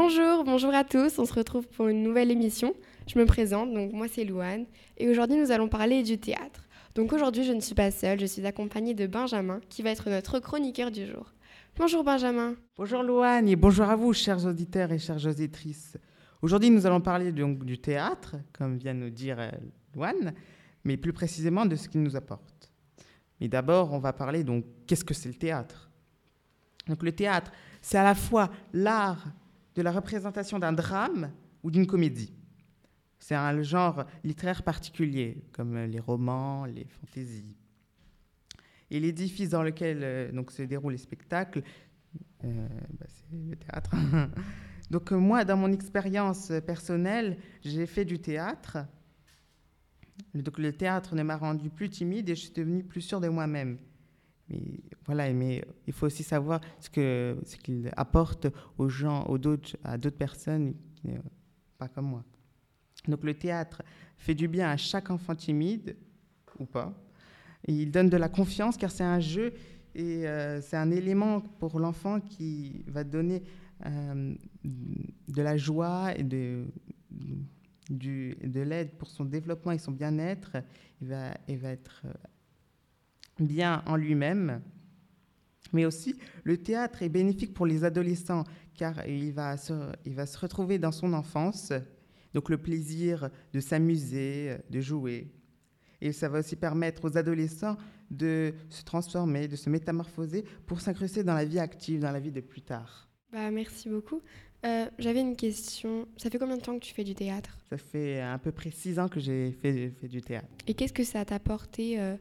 à tous, on se retrouve pour une nouvelle émission. Je me présente, donc moi c'est Louane, et aujourd'hui nous allons parler du théâtre. Donc aujourd'hui je ne suis pas seule, je suis accompagnée de Benjamin, qui va être notre chroniqueur du jour. Bonjour Benjamin. Bonjour Louane et bonjour à vous, chers auditeurs et chères auditrices. Aujourd'hui nous allons parler donc du théâtre, comme vient nous dire euh, Louane, mais plus précisément de ce qu'il nous apporte. Mais d'abord on va parler donc qu'est-ce que c'est le théâtre? Donc le théâtre, c'est à la fois l'art de la représentation d'un drame ou d'une comédie. C'est un genre littéraire particulier, comme les romans, les fantaisies. Et l'édifice dans lequel euh, donc, se déroulent les spectacles, euh, bah, c'est le théâtre. donc moi, dans mon expérience personnelle, j'ai fait du théâtre. Donc le théâtre ne m'a rendu plus timide et je suis devenue plus sûre de moi-même. Voilà, mais il faut aussi savoir ce qu'il apporte aux gens, aux d'autres, à d'autres personnes, pas comme moi. Donc le théâtre fait du bien à chaque enfant timide ou pas. Il donne de la confiance car c'est un jeu et euh, c'est un élément pour l'enfant qui va donner euh, de la joie et de, de l'aide pour son développement et son bien-être. Il va, il va être euh, bien en lui-même. Mais aussi, le théâtre est bénéfique pour les adolescents car il va se, il va se retrouver dans son enfance, donc le plaisir de s'amuser, de jouer. Et ça va aussi permettre aux adolescents de se transformer, de se métamorphoser pour s'incruster dans la vie active, dans la vie de plus tard. Bah, merci beaucoup. Euh, J'avais une question. Ça fait combien de temps que tu fais du théâtre? Ça fait à peu près six ans que j'ai fait, fait, du théâtre. Et qu'est-ce que ça t'a apporté euh,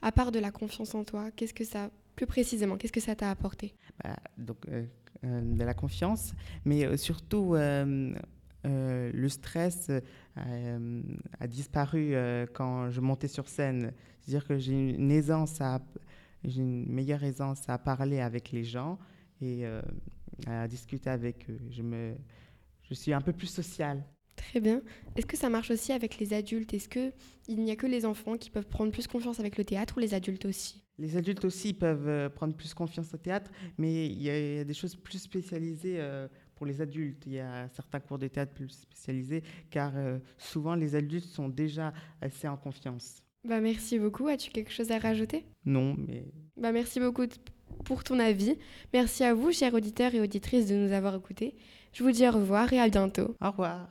à part de la confiance en toi, qu'est-ce que ça, plus précisément, qu'est-ce que ça t'a apporté? Bah, Donc, euh, euh, de la confiance, mais euh, surtout le stress a disparu quand je montais sur scène. C'est-à-dire que j'ai une aisance à, j'ai une meilleure aisance à parler avec les gens et à discuter avec eux. Je me, je suis un peu plus sociale. Très bien. Est-ce que ça marche aussi avec les adultes? Est-ce qu'il n'y a que les enfants qui peuvent prendre plus confiance avec le théâtre ou les adultes aussi? Les adultes aussi peuvent euh, prendre plus confiance au théâtre, mais il y a des choses plus spécialisées euh, pour les adultes. Il y a certains cours de théâtre plus spécialisés, car euh, souvent les adultes sont déjà assez en confiance. Bah merci beaucoup. As-tu quelque chose à rajouter? Non, mais... Bah merci beaucoup pour ton avis. Merci à vous, chers auditeurs et auditrices, de nous avoir écoutés. Je vous dis au revoir et à bientôt. Au revoir.